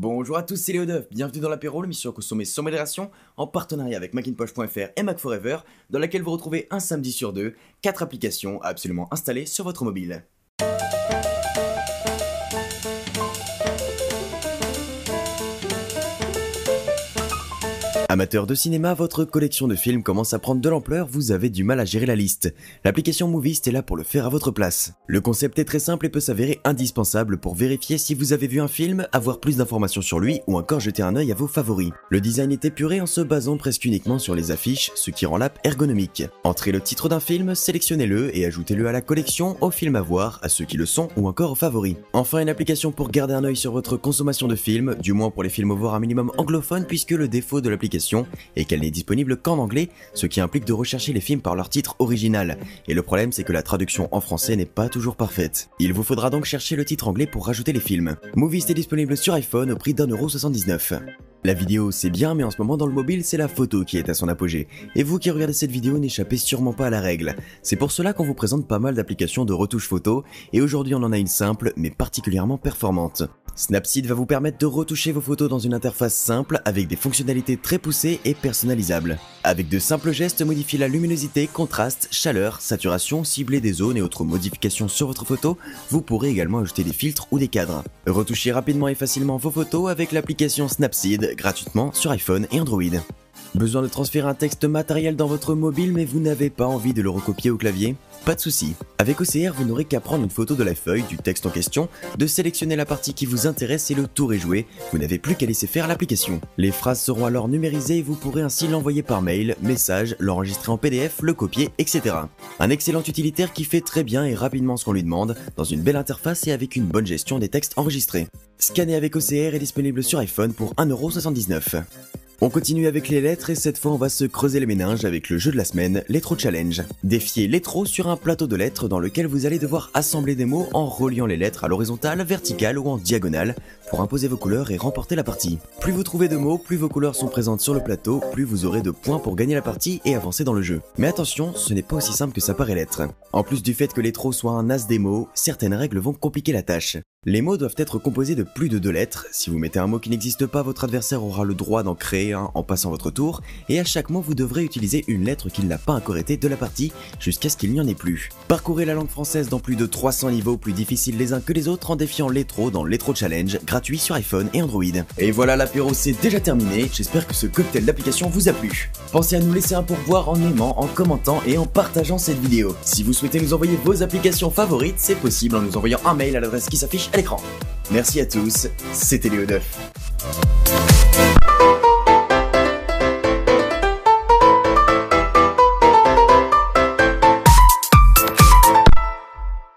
Bonjour à tous, c'est Léo bienvenue dans l'apéro, l'émission consommée sans modération, en partenariat avec Macintosh.fr et Mac Forever, dans laquelle vous retrouvez un samedi sur deux, 4 applications absolument installées sur votre mobile. Amateur de cinéma, votre collection de films commence à prendre de l'ampleur, vous avez du mal à gérer la liste. L'application Movist est là pour le faire à votre place. Le concept est très simple et peut s'avérer indispensable pour vérifier si vous avez vu un film, avoir plus d'informations sur lui ou encore jeter un œil à vos favoris. Le design est épuré en se basant presque uniquement sur les affiches, ce qui rend l'app ergonomique. Entrez le titre d'un film, sélectionnez-le et ajoutez-le à la collection, aux films à voir, à ceux qui le sont ou encore aux favoris. Enfin, une application pour garder un œil sur votre consommation de films, du moins pour les films au voir un minimum anglophone puisque le défaut de l'application et qu'elle n'est disponible qu'en anglais, ce qui implique de rechercher les films par leur titre original. Et le problème c'est que la traduction en français n'est pas toujours parfaite. Il vous faudra donc chercher le titre anglais pour rajouter les films. Movies est disponible sur iPhone au prix d'1,79€. La vidéo c'est bien mais en ce moment dans le mobile c'est la photo qui est à son apogée. Et vous qui regardez cette vidéo n'échappez sûrement pas à la règle. C'est pour cela qu'on vous présente pas mal d'applications de retouche photo et aujourd'hui on en a une simple mais particulièrement performante. Snapseed va vous permettre de retoucher vos photos dans une interface simple avec des fonctionnalités très poussées et personnalisables. Avec de simples gestes, modifiez la luminosité, contraste, chaleur, saturation, cibler des zones et autres modifications sur votre photo, vous pourrez également ajouter des filtres ou des cadres. Retouchez rapidement et facilement vos photos avec l'application Snapseed gratuitement sur iPhone et Android. Besoin de transférer un texte matériel dans votre mobile mais vous n'avez pas envie de le recopier au clavier? Pas de souci. Avec OCR, vous n'aurez qu'à prendre une photo de la feuille, du texte en question, de sélectionner la partie qui vous intéresse et le tour est joué. Vous n'avez plus qu'à laisser faire l'application. Les phrases seront alors numérisées et vous pourrez ainsi l'envoyer par mail, message, l'enregistrer en PDF, le copier, etc. Un excellent utilitaire qui fait très bien et rapidement ce qu'on lui demande, dans une belle interface et avec une bonne gestion des textes enregistrés. Scanner avec OCR est disponible sur iPhone pour 1,79€. On continue avec les lettres et cette fois on va se creuser les méninges avec le jeu de la semaine, Letro Challenge. Défiez Letro sur un plateau de lettres dans lequel vous allez devoir assembler des mots en reliant les lettres à l'horizontale, verticale ou en diagonale pour imposer vos couleurs et remporter la partie. Plus vous trouvez de mots, plus vos couleurs sont présentes sur le plateau, plus vous aurez de points pour gagner la partie et avancer dans le jeu. Mais attention, ce n'est pas aussi simple que ça paraît l'être. En plus du fait que Letro soit un as des mots, certaines règles vont compliquer la tâche. Les mots doivent être composés de plus de deux lettres. Si vous mettez un mot qui n'existe pas, votre adversaire aura le droit d'en créer un en passant votre tour, et à chaque mot vous devrez utiliser une lettre qui ne l'a pas encore été de la partie jusqu'à ce qu'il n'y en ait plus. Parcourez la langue française dans plus de 300 niveaux plus difficiles les uns que les autres en défiant Letro dans Letro Challenge, gratuit sur iPhone et Android. Et voilà, l'apéro c'est déjà terminé, j'espère que ce cocktail d'application vous a plu. Pensez à nous laisser un pourboire en aimant, en commentant et en partageant cette vidéo. Si vous souhaitez nous envoyer vos applications favorites, c'est possible en nous envoyant un mail à l'adresse qui s'affiche à l'écran. Merci à tous, c'était Léo Duff.